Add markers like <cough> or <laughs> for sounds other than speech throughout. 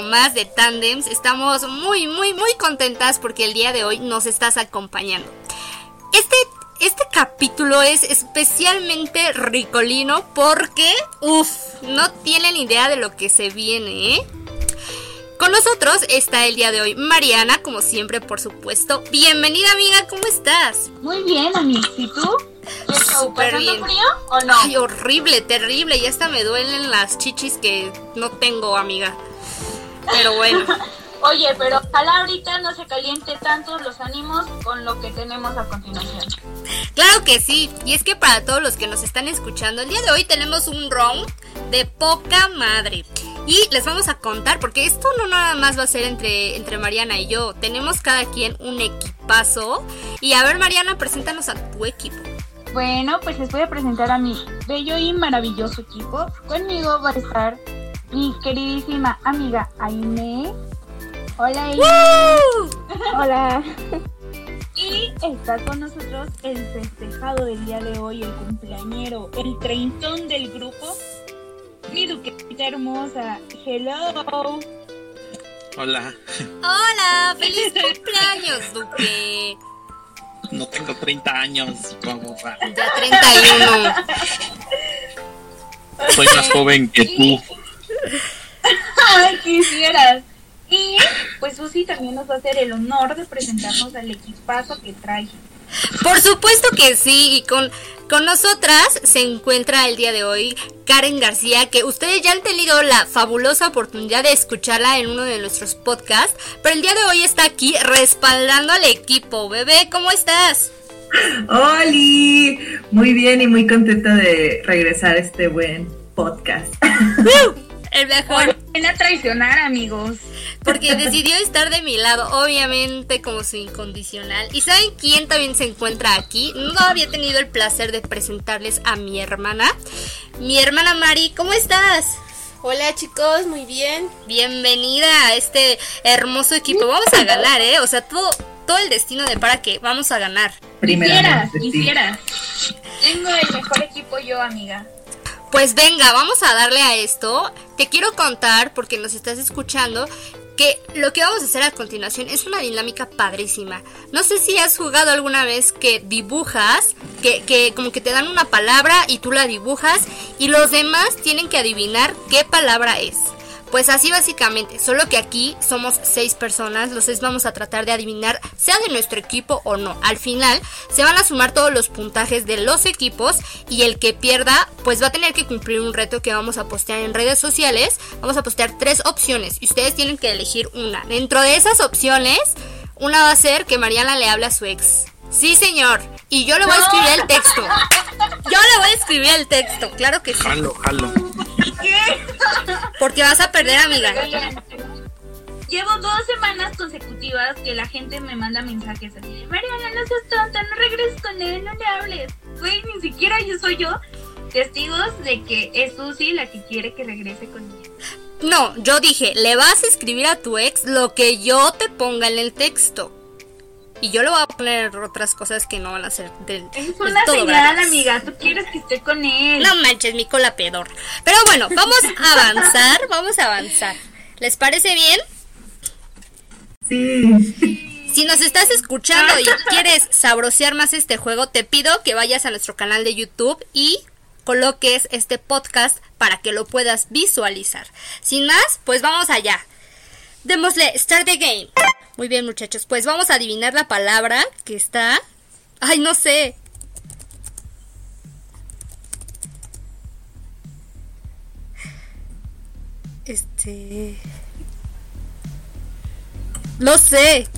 más de Tandems. Estamos muy, muy, muy contentas porque el día de hoy nos estás acompañando. Este, este capítulo es especialmente ricolino porque, uff, no tienen idea de lo que se viene, ¿eh? Con nosotros está el día de hoy Mariana, como siempre, por supuesto. Bienvenida, amiga, ¿cómo estás? Muy bien, amiga. ¿Y tú? Súper bien. frío o no? Ay, horrible, terrible. Y hasta me duelen las chichis que no tengo, amiga. Pero bueno. <laughs> Oye, pero ojalá ahorita no se caliente tanto los ánimos con lo que tenemos a continuación. Claro que sí. Y es que para todos los que nos están escuchando, el día de hoy tenemos un round de poca madre. Y les vamos a contar, porque esto no nada más va a ser entre, entre Mariana y yo. Tenemos cada quien un equipazo. Y a ver, Mariana, preséntanos a tu equipo. Bueno, pues les voy a presentar a mi bello y maravilloso equipo. Conmigo va a estar mi queridísima amiga Aime. Hola Aime. Hola. <laughs> Y está con nosotros el festejado del día de hoy, el cumpleañero, el treintón del grupo, mi duquesita hermosa. Hello. Hola. Hola, feliz <laughs> cumpleaños, Duque. No tengo 30 años, vamos a... Ya 31. Soy más joven que tú. <laughs> Ay, quisieras. Y pues Susi también nos va a hacer el honor de presentarnos al equipazo que trae. Por supuesto que sí, y con, con nosotras se encuentra el día de hoy Karen García, que ustedes ya han tenido la fabulosa oportunidad de escucharla en uno de nuestros podcasts, pero el día de hoy está aquí respaldando al equipo. Bebé, ¿cómo estás? ¡Holi! Muy bien y muy contenta de regresar a este buen podcast. <laughs> El mejor. Ven a traicionar, amigos. Porque decidió estar de mi lado, obviamente como su incondicional. ¿Y saben quién también se encuentra aquí? No había tenido el placer de presentarles a mi hermana. Mi hermana Mari, ¿cómo estás? Hola chicos, muy bien. Bienvenida a este hermoso equipo. Vamos a ganar, ¿eh? O sea, todo, todo el destino de para que vamos a ganar. Primeramente, sí. quisieras. Tengo el mejor equipo yo, amiga. Pues venga, vamos a darle a esto. Te quiero contar, porque nos estás escuchando, que lo que vamos a hacer a continuación es una dinámica padrísima. No sé si has jugado alguna vez que dibujas, que, que como que te dan una palabra y tú la dibujas y los demás tienen que adivinar qué palabra es. Pues así básicamente, solo que aquí somos seis personas, los seis vamos a tratar de adivinar, sea de nuestro equipo o no. Al final se van a sumar todos los puntajes de los equipos y el que pierda pues va a tener que cumplir un reto que vamos a postear en redes sociales. Vamos a postear tres opciones y ustedes tienen que elegir una. Dentro de esas opciones, una va a ser que Mariana le hable a su ex. Sí, señor. Y yo le voy a escribir el texto. <laughs> Yo le voy a escribir el texto, claro que sí. Jalo, jalo. <laughs> Porque vas a perder, amiga. Llevo dos semanas consecutivas que la gente me manda mensajes así de, Mariana, no seas tonta, no regreses con él, no le hables. Güey, ni siquiera yo soy yo. Testigos de que es Susi la que quiere que regrese con ella. No, yo dije, le vas a escribir a tu ex lo que yo te ponga en el texto. Y yo le voy a poner otras cosas que no van a ser del, Es del una todo señal, gratis. amiga. Tú quieres que esté con él. No manches, mi cola pedor. Pero bueno, vamos a avanzar, <laughs> vamos a avanzar. ¿Les parece bien? Sí. Si nos estás escuchando y <laughs> quieres sabrosear más este juego, te pido que vayas a nuestro canal de YouTube y coloques este podcast para que lo puedas visualizar. Sin más, pues vamos allá. Démosle start the game. Muy bien, muchachos, pues vamos a adivinar la palabra que está. Ay, no sé. Este. No sé.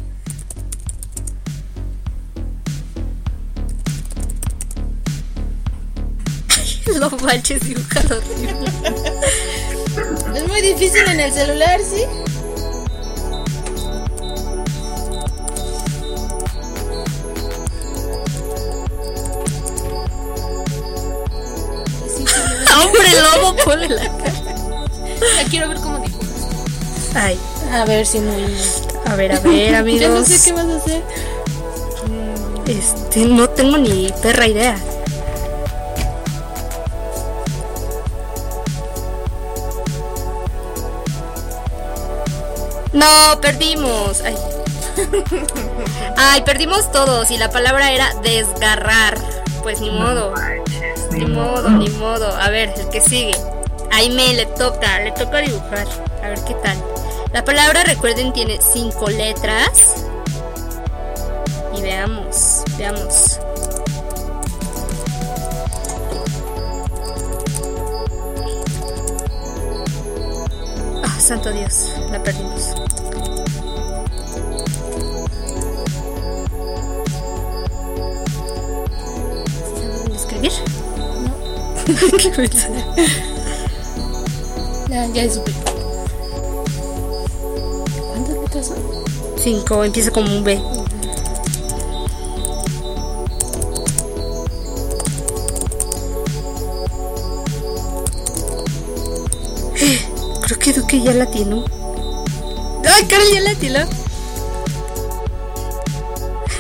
<laughs> No manches, horrible. Es muy difícil en el celular, ¿sí? Hombre lobo, ponle la cara. <laughs> ya quiero ver cómo dibujas. Ay, A ver si muy. a ver, a ver, <laughs> Ya no amigos. sé qué vas a hacer. Este, no tengo ni perra idea. No, perdimos. Ay. <laughs> Ay, perdimos todos y la palabra era desgarrar. Pues ni modo. Ni modo, ni modo. A ver, el que sigue. Aime le toca, le toca dibujar. A ver qué tal. La palabra, recuerden, tiene cinco letras. Y veamos, veamos. Ah, santo Dios, la perdimos. ¿Qué? Ya, ya supe. ¿Cuántas letras son? Cinco, empieza como un B. Creo que Duque ya la tiene. ¡Ay, Carol ya la tiene!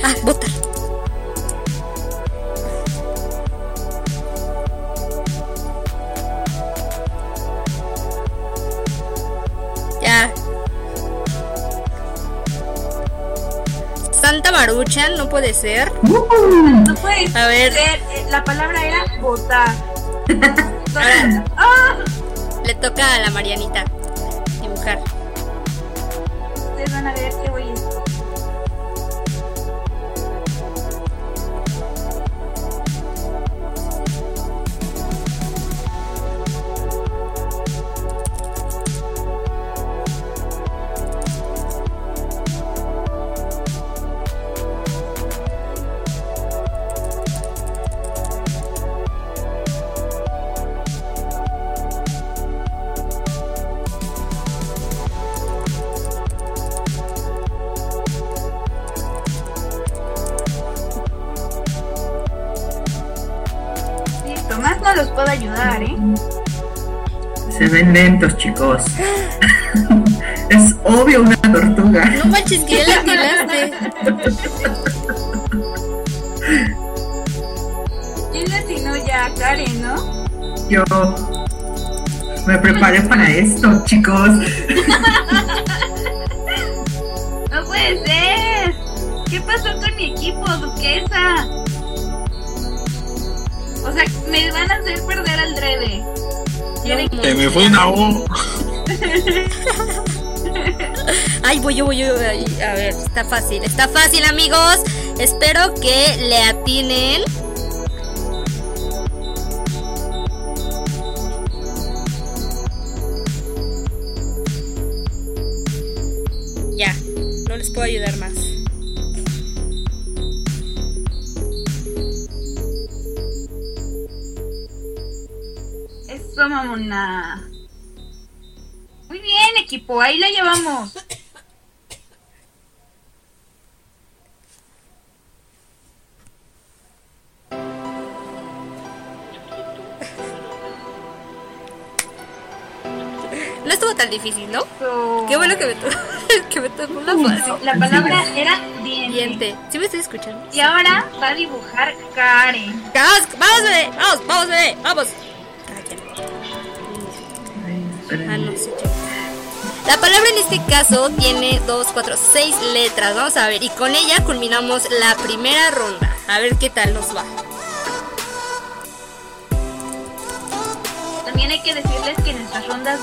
Ah, votar. Maruchan, no puede ser. No puede A ver. ser, eh, La palabra era votar. <laughs> Ahora ¡Ah! le toca a la Marianita dibujar. Ustedes van a ver chicos. <laughs> es obvio una tortuga. No manches, que ya la <laughs> tiraste. ¿Quién le atinó ya? Karen, ¿no? Yo me preparé para esto, chicos. No puede ser. ¿Qué pasó con mi equipo, duquesa? O sea, me van a hacer perder al drede. ¿Quieren No, Se me fue una O. <laughs> Ay, voy yo, voy yo. ay, A ver, está fácil. Está fácil, amigos. Espero que le atinen. Ya, no les puedo ayudar más. Eso, mamona. Muy bien, equipo, ahí la llevamos. No estuvo tan difícil, ¿no? So- Qué bueno que me tocó, <laughs> que me tocó una fácil. La palabra era diente. Diente. ¿Sí me estoy escuchando? Y ahora va a dibujar Karen. Vamos, vamos, bebé. Vamos, vamos, bebé. Vamos. Ah, no yo. La palabra en este caso tiene 2, 4, 6 letras. Vamos a ver. Y con ella culminamos la primera ronda. A ver qué tal nos va. También hay que decirles que nuestras rondas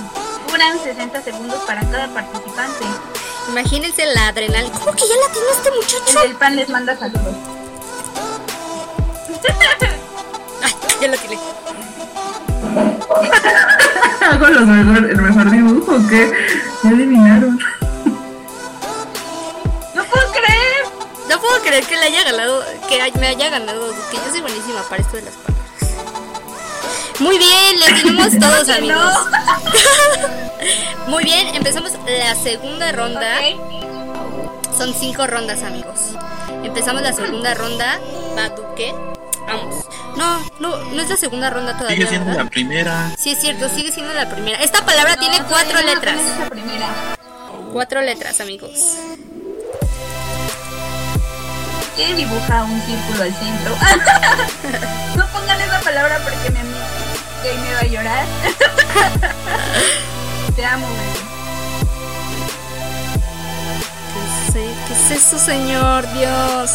duran 60 segundos para cada participante. Imagínense la adrenalina. ¿Cómo que ya la tiene este El muchacho? del pan les manda saludos. <laughs> Ay, ya lo tiene. <laughs> Hago los mejor, el mejor dibujo que ya adivinaron. ¡No puedo creer! No puedo creer que le haya ganado, que me haya ganado, que yo soy buenísima para esto de las palabras. Muy bien, le tenemos <laughs> todos amigos. <laughs> Muy bien, empezamos la segunda ronda. Son cinco rondas, amigos. Empezamos la segunda ronda. Va Duque. Vamos. No, no, no es la segunda ronda todavía. Sigue siendo ¿verdad? la primera. Sí, es cierto, sigue siendo la primera. Esta palabra tiene cuatro no, letras. apenas es la primera. Cuatro letras, amigos. ¿Qué dibuja un círculo al centro? <laughs> no pongan esa palabra porque mi amiga gay me va a llorar. <laughs> Te amo, bebé. señor, Dios.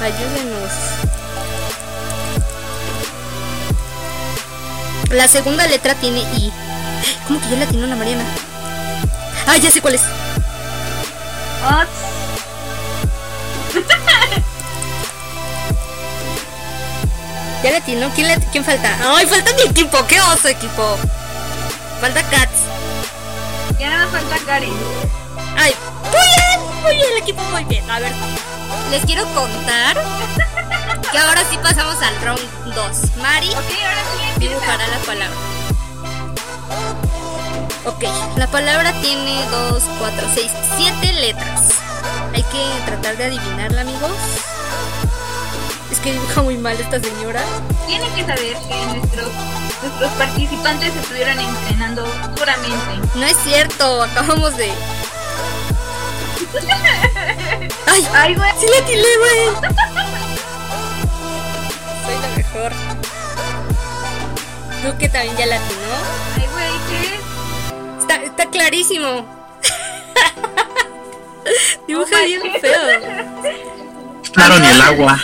Ayúdenos. La segunda letra tiene I. ¿Cómo que ya la tiene una Mariana? Ah, ya sé cuál es. Ya la tiene, ¿Quién, la- ¿Quién falta? ¡Ay, falta mi equipo! ¡Qué oso equipo! Falta Cats. Ya nada más falta Karen. ¡Ay! ¡Muy bien! Muy bien, el equipo muy bien. A ver, les quiero contar que ahora sí pasamos al round 2. Mari Ok, ahora sí dibujará la palabra. Ok, la palabra tiene 2, 4, 6, 7 letras. Hay que tratar de adivinarla, amigos. Es que dibuja muy mal esta señora. Tienen que saber que nuestros, nuestros participantes estuvieron entrenando duramente. No es cierto, acabamos de. <laughs> ¡Ay! Ay, güey. ¡Sí la atiné, güey! <laughs> Mejor. Duque también ya la atinó. Ay, güey, ¿qué? Está, está clarísimo. <laughs> Dibuja Oh bien feo. Claro, ni el agua.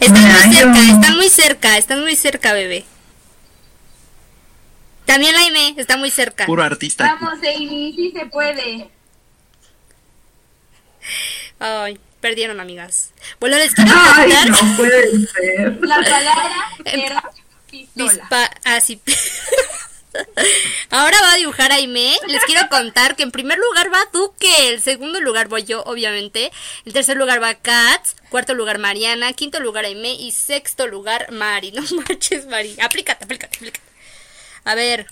Están muy cerca, están muy cerca, están muy cerca, bebé. También la Aime está muy cerca. Puro artista. Vamos, Amy, sí se puede. Ay, perdieron, amigas. Bueno, les quiero Ay, contar. no puede ser. La palabra <laughs> era pistola. Dispa así. <laughs> Ahora va a dibujar Aime. Les quiero contar que en primer lugar va Duque. El segundo lugar voy yo, obviamente. En tercer lugar va Katz. Cuarto lugar Mariana. Quinto lugar Aime. Y sexto lugar Mari. No <laughs> marches, Mari. Aplícate, aplícate, aplícate. A ver.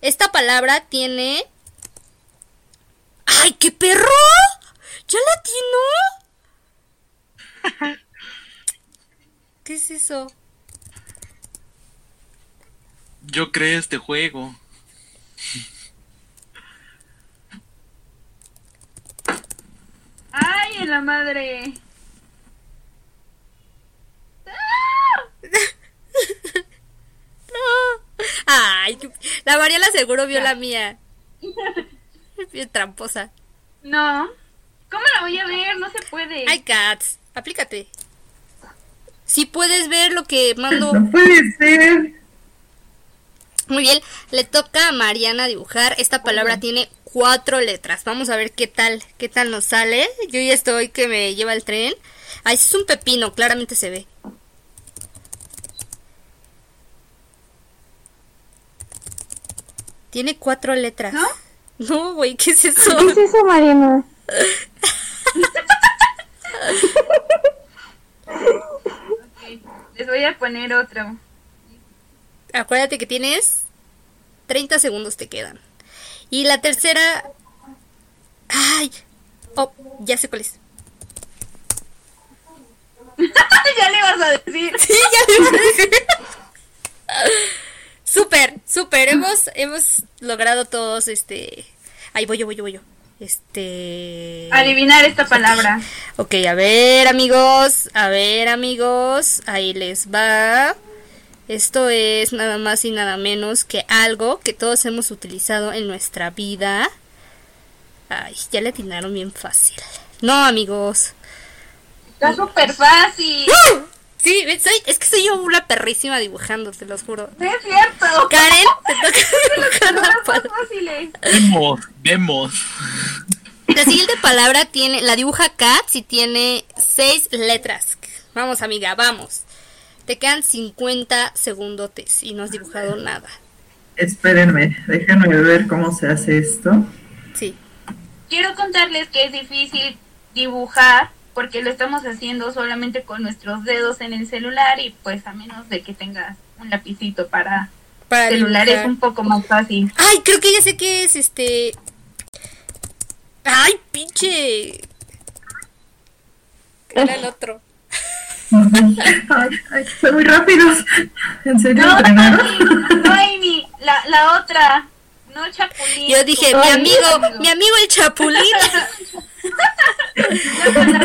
Esta palabra tiene. ¡Ay, qué perro! ¿Ya la tiene? <laughs> ¿Qué es eso? Yo creo este juego. Ay, en la madre. <laughs> No. Ay, la Mariela seguro vio la mía. <laughs> Es bien tramposa. No. ¿Cómo la voy a ver? No se puede. Ay, Cats, aplícate. Si puedes ver lo que mando. No puede ser. Muy bien, le toca a Mariana dibujar. Esta palabra tiene cuatro letras. Vamos a ver qué tal, qué tal nos sale. Yo ya estoy que me lleva el tren. Ahí es un pepino, claramente se ve. Tiene cuatro letras. ¿No? <laughs> No, güey, ¿qué es eso? ¿Qué es eso, Mariana? Les voy a poner otro. Acuérdate que tienes 30 segundos te quedan. Y la tercera... Ay. Oh, ya sé cuál es. <laughs> ya le vas a decir. Sí, ya le iba a decir. Súper, súper. Hemos, hemos logrado todos este. Ahí voy yo, voy yo, voy yo. Este. Adivinar esta palabra. Ok, a ver, amigos. A ver, amigos. Ahí les va. Esto es nada más y nada menos que algo que todos hemos utilizado en nuestra vida. Ay, ya le atinaron bien fácil. No, amigos. Está súper fácil. Sí, soy, es que soy yo una perrísima dibujando, te los juro. Sí, es cierto. Karen, <laughs> te toca dibujar No la palabra. Vemos, vemos. La siguiente palabra tiene, la dibuja Katz y tiene seis letras. Vamos, amiga, vamos. Te quedan 50 segundotes y no has dibujado nada. Espérenme, déjenme ver cómo se hace esto. Sí. Quiero contarles que es difícil dibujar porque lo estamos haciendo solamente con nuestros dedos en el celular y pues a menos de que tengas un lapicito para Para celular dibujar. es un poco más fácil. Ay, creo que ya sé qué es este. Ay, pinche. Era el otro. <laughs> Ay, ay, son muy rápidos. ¿En serio No, entrenaron? Amy, no, Amy, la, la otra, no Chapulín. Yo dije, mi amigo, mi amigo el chapulín. <laughs>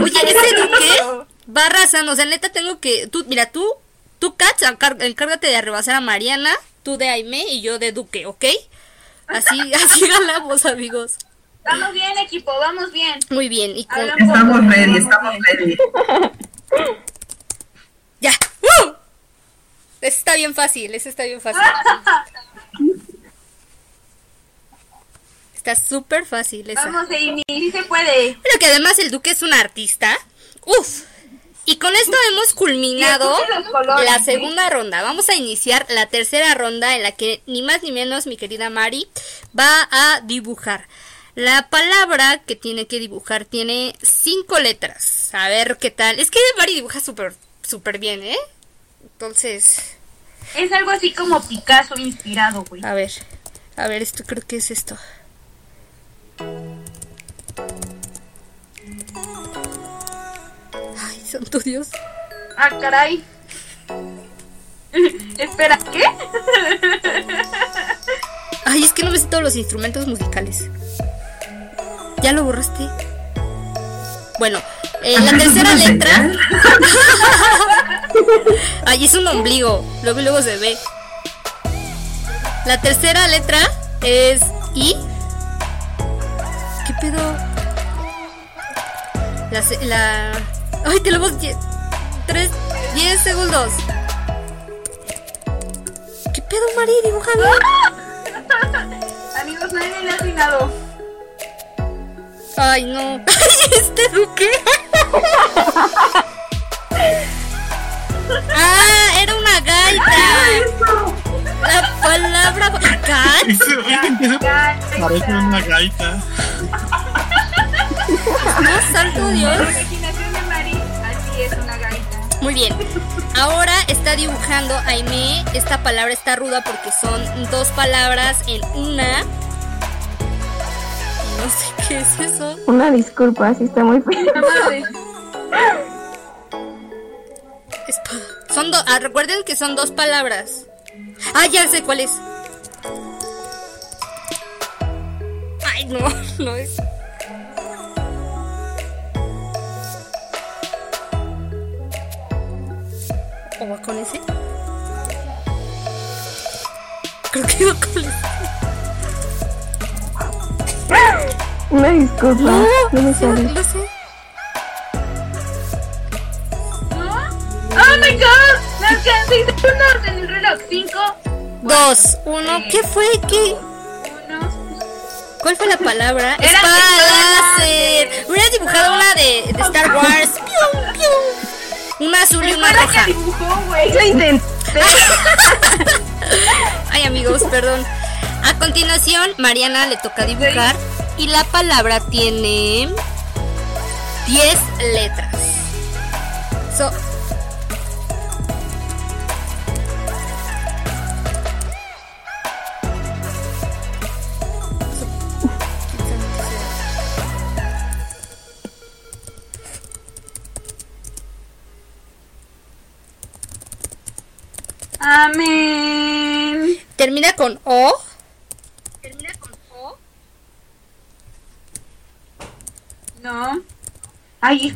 Oye, ese Duque <laughs> va arrasando. O sea, neta, tengo que. Tú, mira, tú, tú, Katz, encárgate de rebasar a Mariana, tú de Aime y yo de Duque, ¿ok? Así, <laughs> así ganamos, amigos. Vamos bien, equipo, vamos bien. Muy bien. Y con... Estamos ready, estamos ready. Ya. ¡Uh! Ese está bien fácil, ese está bien fácil. <laughs> Está súper fácil esa. Vamos, Amy, sí se puede. Pero que además el duque es un artista. Uf. Y con esto hemos culminado colores, la segunda ronda. Vamos a iniciar la tercera ronda en la que ni más ni menos mi querida Mari va a dibujar. La palabra que tiene que dibujar tiene cinco letras. A ver qué tal. Es que Mari dibuja súper, súper bien, ¿eh? Entonces, Es algo así como Picasso inspirado, güey. a ver. A ver, esto creo que es esto. Santo Dios. Ah, caray. <laughs> Espera, ¿qué? Ay, es que no me sé todos los instrumentos musicales. ¿Ya lo borraste? Bueno, eh, la tercera ¿es una letra. <laughs> Ay, es un ombligo. Luego luego se ve. La tercera letra es I. ¿Qué pedo? La, la... Ay, tenemos 10 3 10 segundos. ¿Qué pedo, Mari? Dibuja bien. <laughs> Amigos, nadie le ha atinado. Ay, no. Ay, <laughs> este duque. <laughs> ah, era una gaita. La palabra Parece una gaita. No, santo Dios. Muy bien. Ahora está dibujando Aime. Esta palabra está ruda porque son dos palabras en una. No sé qué es eso. Una disculpa, sí está muy feo. Son dos. recuerden que son dos palabras. Ah, ya sé cuál es. Ay, no, <laughs> no es. ¿O va con ese? Creo que va con ese. Una disculpa, No, no me sale. no sé. ¡Oh my god! ¡Me alcanzan seis segundos en el reloj! Cinco, Dos, uno. ¿Qué fue? ¿Qué? uno. ¿Cuál fue la palabra? Era Espada láser. Hubiera dibujado una de, de Star Wars. <laughs> Una azul y una roja. que dibujó, güey. Lo intenté. <laughs> Ay, amigos, perdón. A continuación, Mariana le toca dibujar y la palabra tiene 10 letras. So, termina con O. No. Ay, es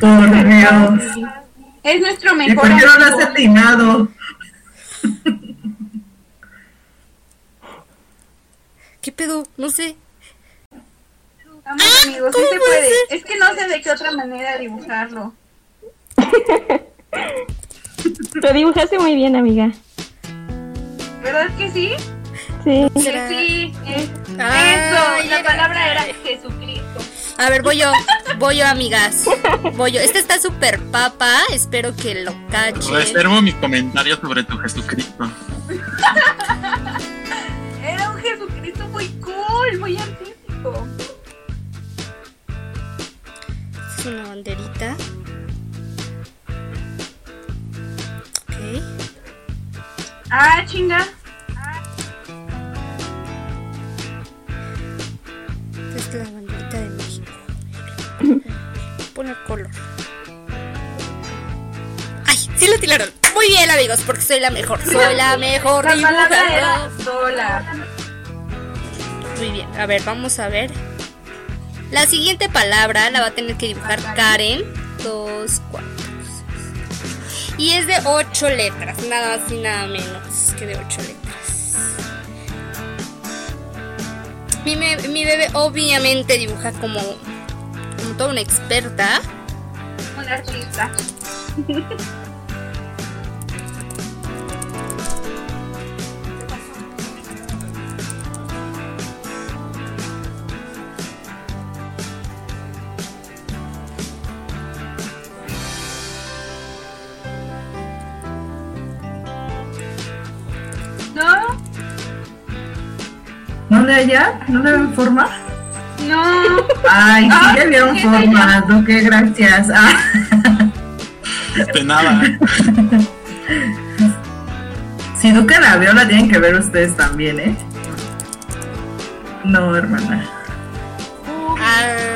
es nuestro ¿Y mejor por qué no lo has amigo. atinado? <laughs> ¿Qué pedo? No sé. Vamos, amigos, sí ¿cómo se puede? Es que no sé de qué otra manera dibujarlo. <laughs> Lo dibujaste muy bien, amiga. ¿Verdad que sí? Sí. Sí. es- Ay, Eso, la era- palabra era Jesucristo. A ver, voy yo. Voy yo, amigas. Voy yo. Este está súper papa. Espero que lo cachen. Reservo mis comentarios sobre tu Jesucristo. Era un Jesucristo muy cool, muy artístico. Es una banderita. Ok. Ah, chinga. Pone color. ¡Ay! Sí lo tiraron. Muy bien, amigos, porque soy la mejor. Soy la mejor La dibujadora. dólar. Muy bien. A ver, vamos a ver. La siguiente palabra la va a tener que dibujar Karen. Dos, cuatro, seis. Y es de ocho letras. Nada más y nada menos que de ocho letras. Mi bebé obviamente dibuja como, toda una experta. Un artista. No, ¿No le haya? ¿No le ven forma? No. Ay, sí Ah, le vieron ¿qué forma. ¿no? Qué gracias. Ah, De nada. <laughs> si Duque la vio, la tienen que ver ustedes también, ¿eh? No, hermana. Ah,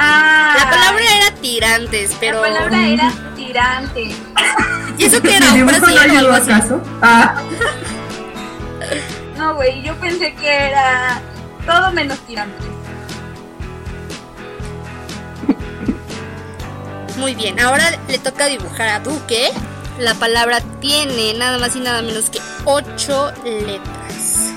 Ah, la palabra era tirantes, pero. la palabra era <laughs> tirante. ¿Y eso qué era? ¿El ¿Un no brasileño o algo ayudó así? acaso? Ah, No, güey, yo pensé que era todo menos tirante. Muy bien, ahora le toca dibujar a Duque. La palabra tiene nada más y nada menos que ocho letras.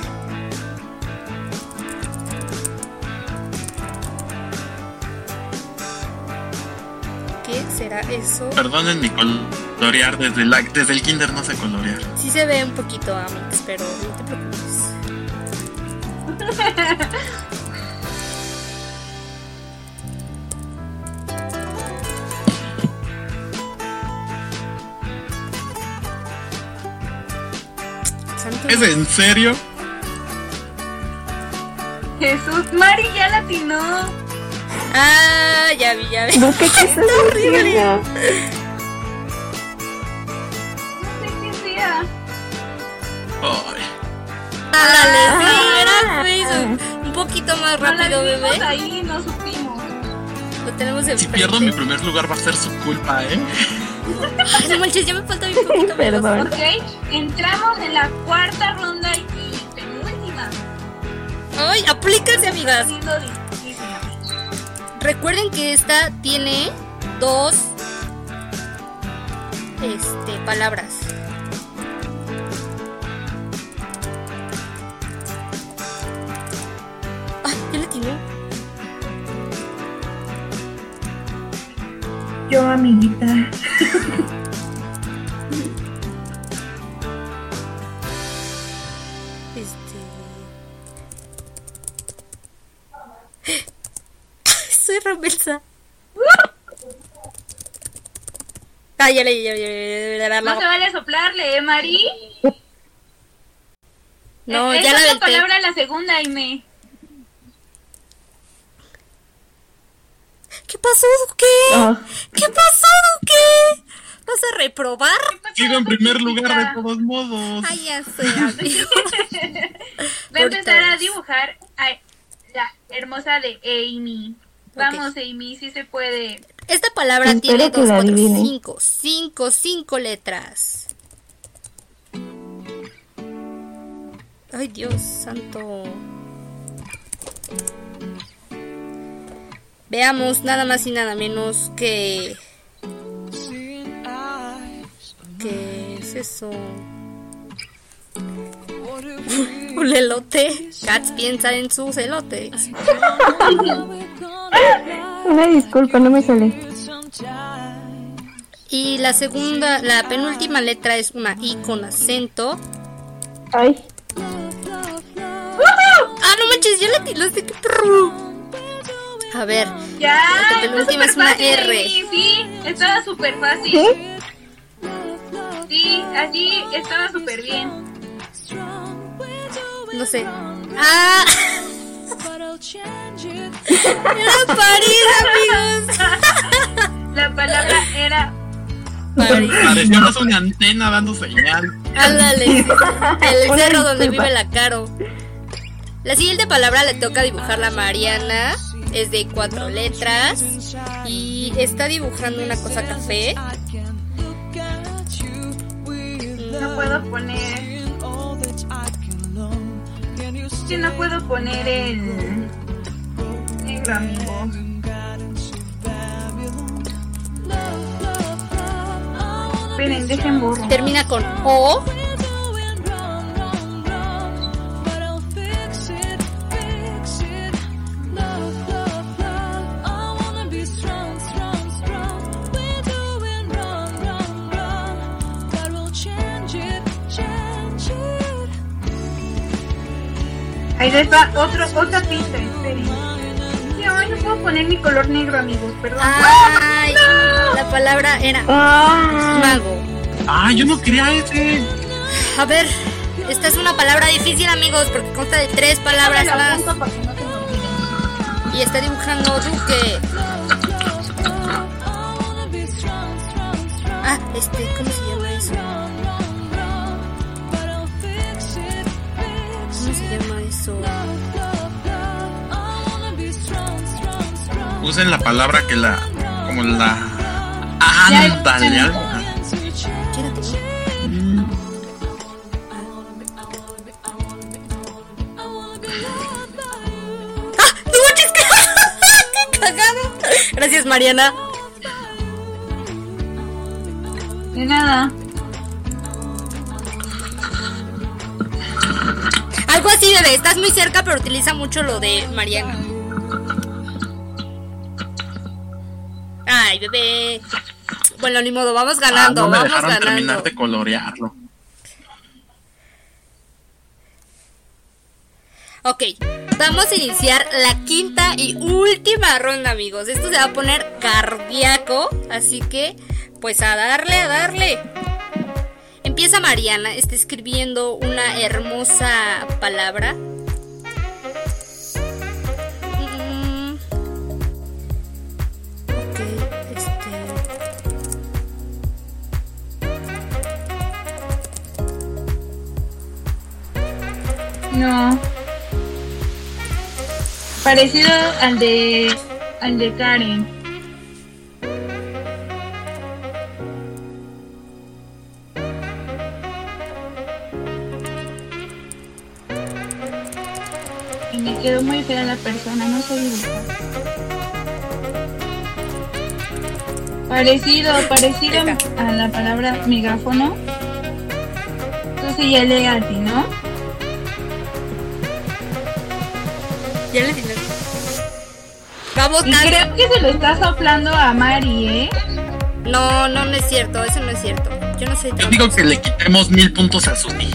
¿Qué será eso? Perdonen mi colorear. Desde, la, desde el kinder no sé colorear. Sí se ve un poquito Amix, pero no te preocupes. <laughs> ¿Es en serio? Jesús, Mari ya latinó. Ah, ya vi, ya vi. Duque, ¿qué <laughs> estás haciendo? No sé qué sea. Ay. Ándale, sí, era Ah. Facebook. Un poquito más No rápido, vimos bebé. ahí, no supimos. Lo tenemos Si pierdo mi primer lugar va a ser su culpa, ¿eh? Ay, <laughs> no manches, ya me falta bien poquito. menos. Perdón. Ok, entramos en la cuarta ronda y penúltima. Ay, aplíquense, amigas. Recuerden que esta tiene dos este palabras. Ah, ya le tiró. Yo, amiguita. Este. Soy Romelsa. Ah, ya le ya, ya, No se vale soplarle, ¿eh, Mari? No, ya la palabra la segunda, Aime. ¿Qué pasó, Duque? Oh, ¿Qué pasó, Duque? ¿Vas a reprobar? Sigo en primer lugar de todos modos. Ay, ya sé, amigo. <laughs> <laughs> Va a empezar a dibujar a la hermosa de Amy. Vamos, Amy, sí se puede. Esta palabra Espero tiene dos, cuatro, cinco, cinco, cinco letras. Ay, Dios santo. Veamos nada más y nada menos que... ¿Qué es eso? <laughs> Un elote. Cats piensa en sus elotes. <laughs> una disculpa, no me sale. Y la segunda, la penúltima letra es una I con acento. Ay, Ah, no manches, ya la tiraste, qué perro. A ver, Ya, La penúltima es una fácil, R. Sí, estaba súper fácil. Sí, así estaba súper bien. no sé. Ah, era París, amigos. <laughs> La palabra era París. <laughs> Parecía más una antena dando señal. Ándale, el cerro donde vive la Caro. La siguiente palabra le toca dibujar la Mariana. Es de cuatro letras. Y está dibujando una cosa café. No puedo poner. Sí, no puedo poner el. Negro, amigo. Esperen, dejen burro. Termina con O. Ahí les va otro, otra pista, esperen. No puedo poner mi color negro, amigos, perdón. Ay, <laughs> la palabra era Ah, mago. Ah, yo no quería ese. A ver, esta es una palabra difícil, amigos, porque consta de tres palabras más. no. Y está dibujando Duque. Ah, este, ¿cómo se Usen la palabra que la. Como la. Ándale. ¡Ah! <laughs> Gracias, Mariana. De nada. Algo así, bebé. Estás muy cerca, pero utiliza mucho lo de Mariana. Ay, bebé. Bueno, ni modo, vamos Ah, ganando, no me vamos dejaron terminar ganando. de colorearlo. Ok, vamos a iniciar la quinta y última ronda, amigos. Esto se va a poner cardíaco, así que, pues a darle, a darle. Empieza Mariana, está escribiendo una hermosa palabra. No. Parecido al de al de Karen. Y me quedó muy fea la persona, no sé dibujar. Parecido, parecido a la palabra megáfono. Entonces ya le a ti, ¿no? Ya le tienes. Vamos, Y creo que se lo está soplando a Mari, ¿eh? No, no, no es cierto, eso no es cierto. Yo no soy Yo tramposa. digo que le quitemos mil puntos a Susi.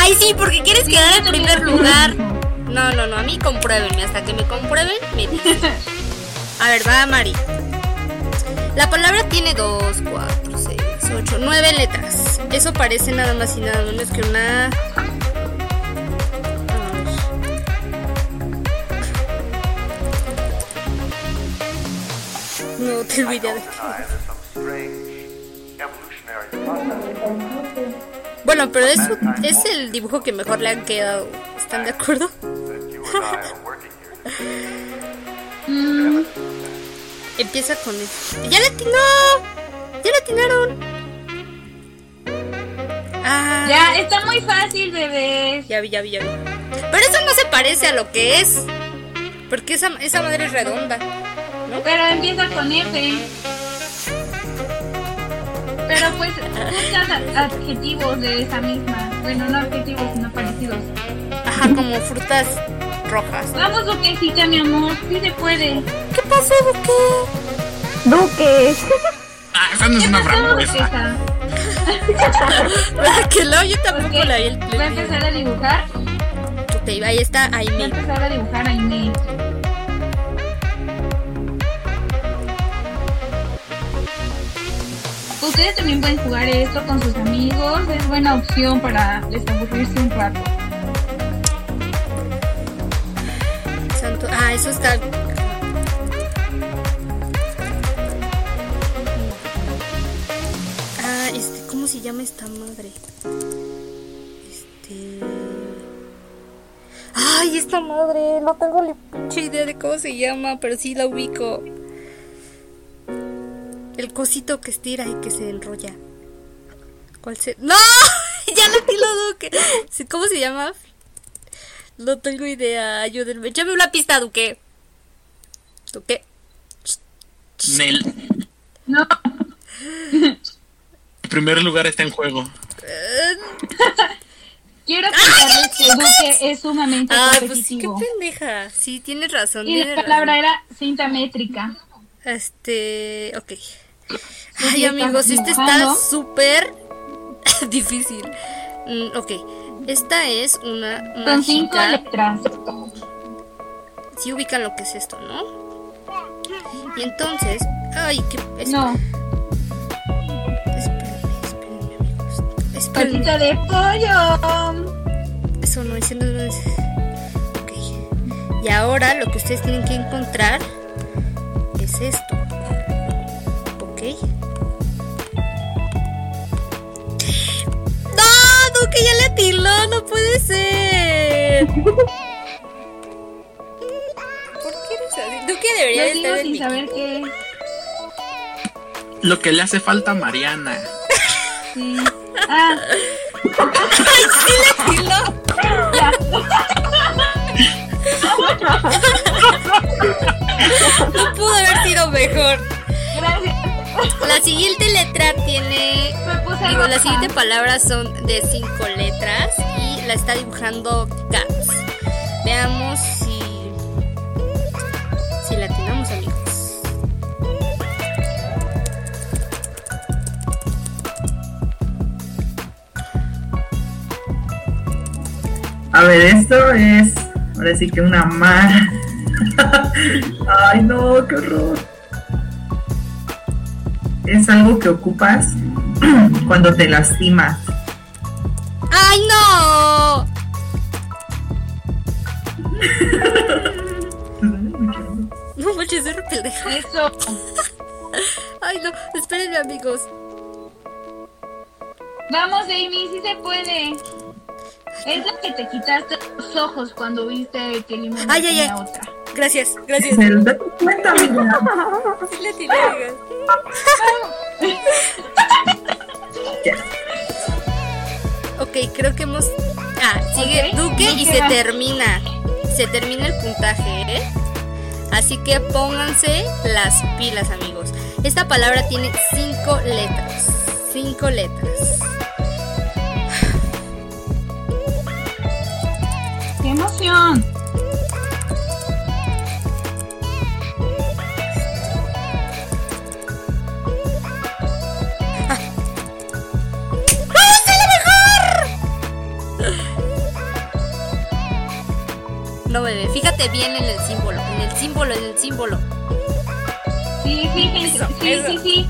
Ay, sí, porque quieres quedar en yo primer <laughs> lugar. No, no, no, a mí compruébenme. Hasta que me comprueben, me dicen. <laughs> A ver, va, Mari. La palabra tiene 2, 4, 6, 8, 9 letras. Eso parece nada más y nada menos que una. No idea de Bueno, pero es, es el dibujo que mejor le han quedado. ¿Están de acuerdo? <laughs> Mm, Empieza con el... ¡Ya le atinó! ¡Ya le atinaron! Ah, ya, está muy fácil, bebés. ya vi, ya vi, ya vi. Pero eso no se parece a lo que es. Porque esa, esa madre es redonda. Pero empieza con F. Pero pues, buscas a- adjetivos de esa misma. Bueno, no adjetivos, sino parecidos. Ajá, como frutas rojas. Vamos, Duquecita, mi amor. Sí se puede. ¿Qué pasó, Duque? Duques. Ah, esa no es una frambuesa. <laughs> Que no? Yo tampoco la vi el Voy a empezar a dibujar. Ok, ahí está Voy a Aime. empezar a dibujar a Ustedes también pueden jugar esto con sus amigos. Es buena opción para desaburrirse un rato. Ah, eso está... Ah, este, ¿cómo se llama esta madre? Este... Ay, esta madre, no tengo ni pinche idea de cómo se llama, pero sí la ubico. El cosito que estira y que se enrolla. ¿Cuál se...? ¡No! <laughs> ya lo Duque. Sí, ¿Cómo se llama? No tengo idea, ayúdenme. Échame una pista, Duque. Duque. Nel. No, El primer lugar está en juego. <laughs> quiero contarles que Duque es sumamente Ah, pues sí, qué competitivo. pendeja. Sí, tienes razón. y tienes la palabra razón. era cinta métrica. Este, ok. Sí, Ay, amigos, este está súper <laughs> difícil. Mm, ok. Esta es una Son cinco mágica. letras. Si ubican lo que es esto, ¿no? Y entonces, ay, qué No, espérenme, espérenme, amigos. Espérenme. patita de pollo. Eso no es, no es. Ok. Y ahora lo que ustedes tienen que encontrar es esto. ¡No! ¡Duque ya le atiló! ¡No puede ser! <laughs> ¿Por qué eres así? Duque debería Yo de estar en sin mi saber qué. Lo que le hace falta a Mariana. Sí. Ah, atiló. ya. No pudo haber sido mejor. Gracias. La siguiente letra tiene Digo, la siguiente palabra son de cinco letras y la está dibujando Gats. Veamos si. Si la tenemos, amigos. A ver, esto es. Ahora sí que una mar. <laughs> Ay, no, qué horror. Es algo que ocupas <clears throat> cuando te lastimas. ¡Ay, no! <laughs> No manches, es re pendeja. Eso. <laughs> Ay, no, espérenme, amigos. Vamos, Amy, sí se puede. Es la que te quitaste los ojos cuando viste que Limón Ay, ay, tenía ay. otra. Gracias, gracias. Date cuenta, amiga. <laughs> Sí le. Ya. <laughs> Ok, creo que hemos. Ah, sigue Duque y se termina. Se termina el puntaje, ¿eh? Así que pónganse las pilas, amigos. Esta palabra tiene cinco letras. Cinco letras. ¡Qué emoción! Bebé, fíjate bien en el símbolo. En el símbolo, en el símbolo. Sí. Eso, sí, eso. sí, sí.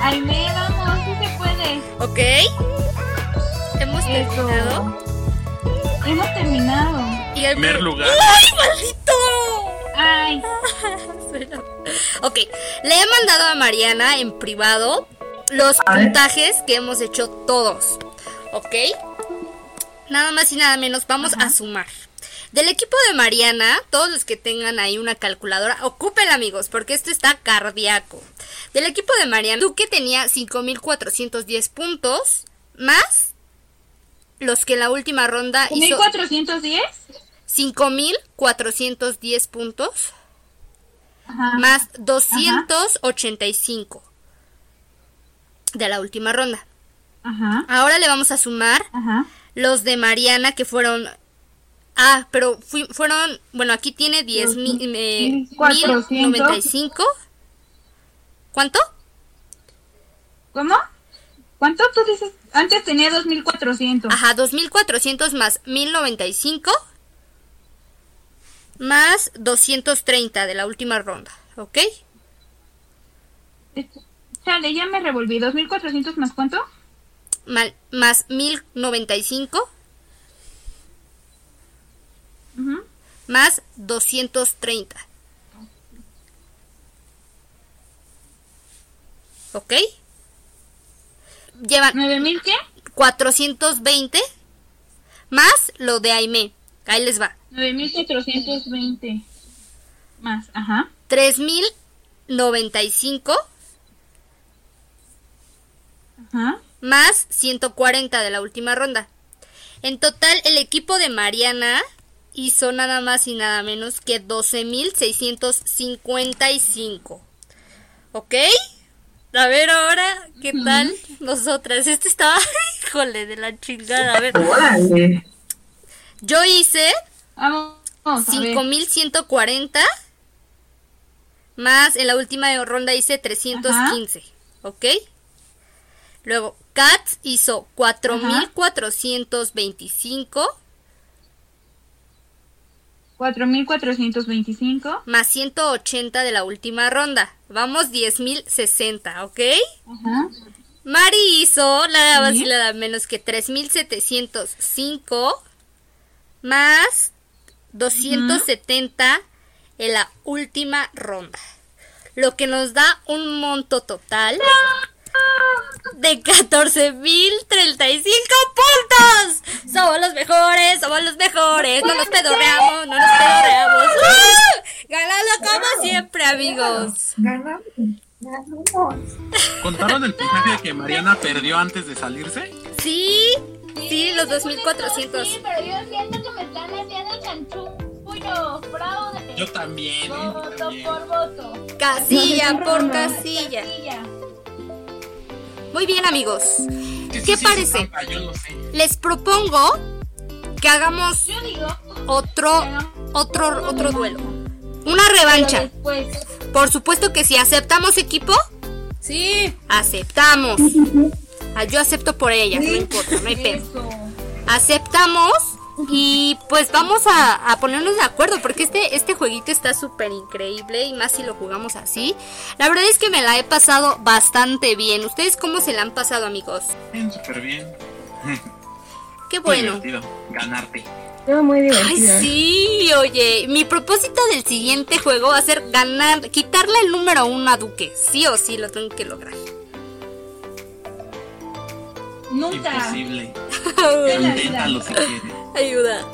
Aime, vamos, sí se puede. ¿Ok? Hemos terminado. Hemos terminado. Y el Primer lugar. ¡Ay, maldito! Ay, <laughs> Ok, le he mandado a Mariana en privado los A ver. puntajes que hemos hecho todos. ¿Ok? Nada más y nada menos, vamos a sumar. Del equipo de Mariana, todos los que tengan ahí una calculadora, ocúpenla amigos, porque esto está cardíaco. Del equipo de Mariana, Duque tenía 5.410 puntos, más los que en la última ronda hizo 1410. 5.410 puntos Ajá. más 285 de la última ronda. Ajá. Ahora le vamos a sumar los de Mariana que fueron... Ah, pero fui- fueron... Bueno, aquí tiene 10 mil... eh, 400. 1095. ¿Cuánto? ¿Cómo? ¿Cuánto tú dices? Antes tenía 2400. Ajá, 2400 más 1095 más 230 de la última ronda, ¿ok? Chale, ya me revolví. ¿2400 más cuánto? Mal- más 1095 Más 230. ¿Ok? Llevan ¿9000 qué? 420 más lo de Aime. Ahí les va. 9420 más. Ajá. 3095 Ajá. más 140 de la última ronda. En total, el equipo de Mariana hizo nada más y nada menos que 12.655. ¿Ok? A ver ahora, ¿qué tal nosotras? Este estaba, <laughs> híjole, de la chingada. A ver, Órale. yo hice Vamos. a ver. 5140 más en la última ronda hice 315, ¿ok? Luego Katz hizo 4425 4425. más 180 de la última ronda. Vamos 10.060, ¿ok? Ajá. Mari hizo nada más Sí. menos que 3.705 más 270 en la última ronda. Lo que nos da un monto total de 14.035 puntos. Somos los mejores, somos los mejores. No nos pedorreamos, no nos pedorreamos. ¡Ah! Ganando como siempre, amigos. Ganamos. Ganamos. ¿Contaron el puntaje de que Mariana perdió antes de salirse? Sí, sí, los 2.400. Sí, pero yo siento que me están haciendo chanchullo. Fraude. Yo también. Voto También. por voto. Casilla por casilla. Muy bien, amigos. ¿Qué parece? trampa, yo lo sé. Les propongo que hagamos Yo digo. otro, otro, otro duelo. Una revancha. Por supuesto que si aceptamos equipo, Sí. aceptamos. Ah, yo acepto por ella, no importa, no hay <laughs> pedo. Aceptamos y pues vamos a, a ponernos de acuerdo porque este, este jueguito está súper increíble y más si lo jugamos así. La verdad es que me la he pasado bastante bien. ¿Ustedes cómo se la han pasado, amigos? Bien, súper bien. <laughs> Qué Muy bueno. divertido. Ganarte. Estuvo muy Ay, divertido. sí, oye, mi propósito del siguiente juego va a ser ganar, quitarle el número uno a Duque. Sí o sí lo tengo que lograr. Nunca. Imposible. <laughs> Inténtalo si quieres. Ayuda.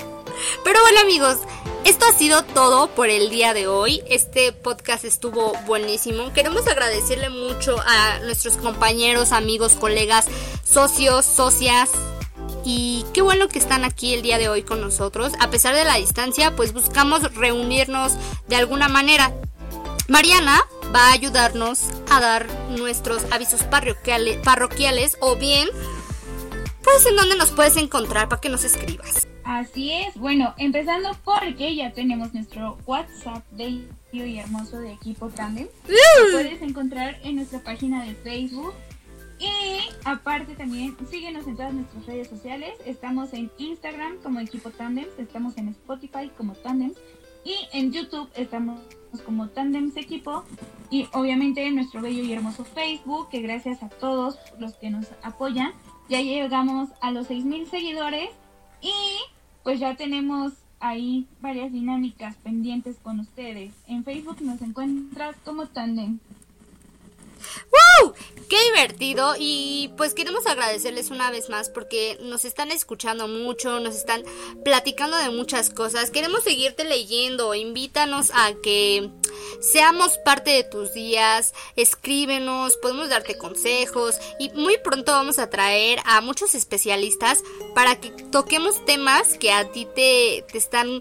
Pero bueno, amigos, esto ha sido todo por el día de hoy. Este podcast estuvo buenísimo. Queremos agradecerle mucho a nuestros compañeros, amigos, colegas, socios, socias. Y qué bueno que están aquí el día de hoy con nosotros. A pesar de la distancia, pues buscamos reunirnos de alguna manera. Mariana va a ayudarnos a dar nuestros avisos parroquiales, parroquiales o bien, pues en donde nos puedes encontrar para que nos escribas. Así es. Bueno, empezando porque ya tenemos nuestro WhatsApp bello y hermoso de equipo Tandem. Lo puedes encontrar en nuestra página de Facebook. Y aparte también síguenos en todas nuestras redes sociales. Estamos en Instagram como equipo Tandems, estamos en Spotify como Tandems y en YouTube estamos como Tandems Equipo y obviamente en nuestro bello y hermoso Facebook que gracias a todos los que nos apoyan ya llegamos a los 6000 seguidores y pues ya tenemos ahí varias dinámicas pendientes con ustedes. En Facebook nos encuentras como Tandem. ¡Qué divertido! Y pues queremos agradecerles una vez más porque nos están escuchando mucho, nos están platicando de muchas cosas. Queremos seguirte leyendo, invítanos a que seamos parte de tus días, escríbenos, podemos darte consejos y muy pronto vamos a traer a muchos especialistas para que toquemos temas que a ti te, te están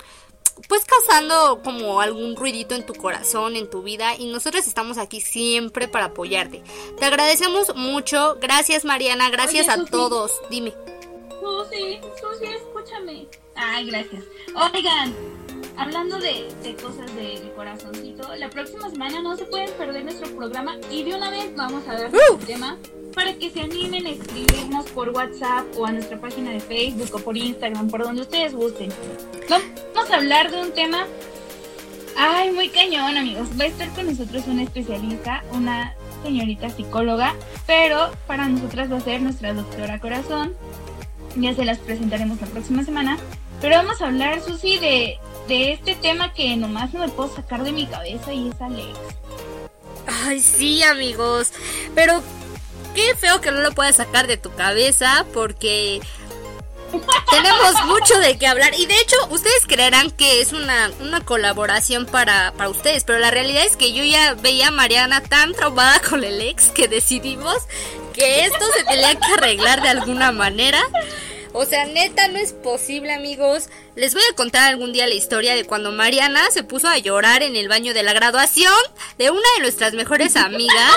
pues causando como algún ruidito en tu corazón, en tu vida y nosotros estamos aquí siempre para apoyarte. Te agradecemos mucho, gracias Mariana, gracias Oye, a Susi. todos. Dime. Susi, Susi, escúchame. Ay, gracias. Oigan, hablando de, de cosas de, de corazoncito, la próxima semana no se pueden perder nuestro programa y de una vez vamos a dar ¡Uh! el tema para que se animen a escribirnos por WhatsApp o a nuestra página de Facebook o por Instagram, por donde ustedes gusten. Vamos a hablar de un tema, ay, muy cañón, amigos. Va a estar con nosotros una especialista, una señorita psicóloga, pero para nosotras va a ser nuestra doctora corazón. Ya se las presentaremos la próxima semana. Pero vamos a hablar, Susi, de, de este tema que nomás no me puedo sacar de mi cabeza y es Alex. Ay, sí, amigos. Pero qué feo que no lo puedas sacar de tu cabeza porque tenemos mucho de qué hablar. Y de hecho, ustedes creerán que es una, una colaboración para, para ustedes. Pero la realidad es que yo ya veía a Mariana tan traumada <laughs> con el ex que decidimos que esto se tenía que arreglar de alguna manera. O sea, neta, no es posible, amigos. Les voy a contar algún día la historia de cuando Mariana se puso a llorar en el baño de la graduación de una de nuestras mejores amigas.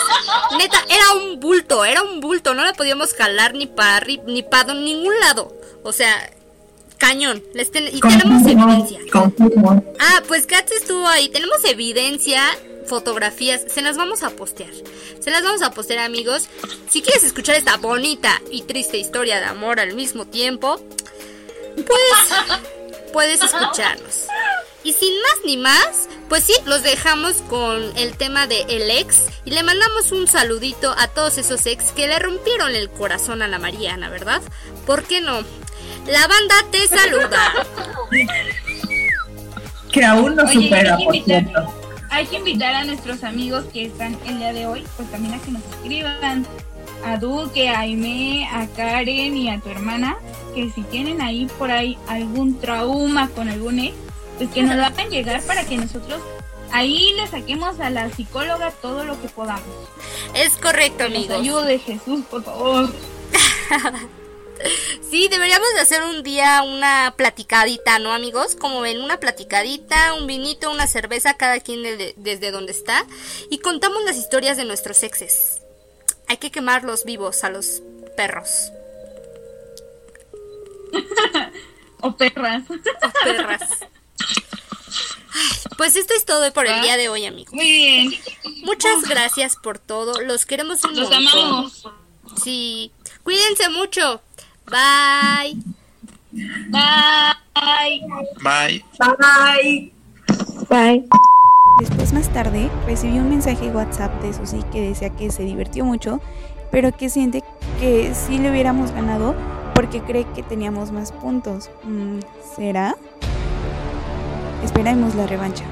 Neta, era un bulto, era un bulto. No la podíamos jalar ni para arriba, ni para ningún lado. O sea, cañón. Les ten- y tenemos evidencia. Ah, pues Katz estuvo ahí. Tenemos evidencia fotografías, se las vamos a postear. Se las vamos a postear, amigos. Si quieres escuchar esta bonita y triste historia de amor al mismo tiempo, pues puedes escucharnos. Y sin más ni más, pues sí, los dejamos con el tema de el ex y le mandamos un saludito a todos esos ex que le rompieron el corazón a la Mariana, ¿verdad? ¿Por qué no? La banda te saluda. Que aún no Oye, supera, por cierto. Hay que invitar a nuestros amigos que están el día de hoy, pues también a que nos escriban. A Duque, a Aime, a Karen y a tu hermana, que si tienen ahí por ahí algún trauma con algún ex, pues que nos lo hagan llegar para que nosotros ahí le saquemos a la psicóloga todo lo que podamos. Es correcto, Nos amigos. ayude Jesús, por favor. <laughs> Sí, deberíamos de hacer un día una platicadita, ¿no, amigos? Como ven, una platicadita, un vinito, una cerveza, cada quien de- desde donde está. Y contamos las historias de nuestros exes. Hay que quemarlos vivos a los perros <laughs> O perras. o perras. Ay, Pues esto es todo por el día de hoy, amigos. Muy bien. Muchas gracias por todo. Los queremos un Los montón. amamos. Sí. Cuídense mucho. Bye. Bye. Bye. Bye. Bye. Después más tarde recibí un mensaje de WhatsApp de Susi que decía que se divirtió mucho, pero que siente que sí le hubiéramos ganado porque cree que teníamos más puntos. Mm, ¿Será? Esperemos la revancha.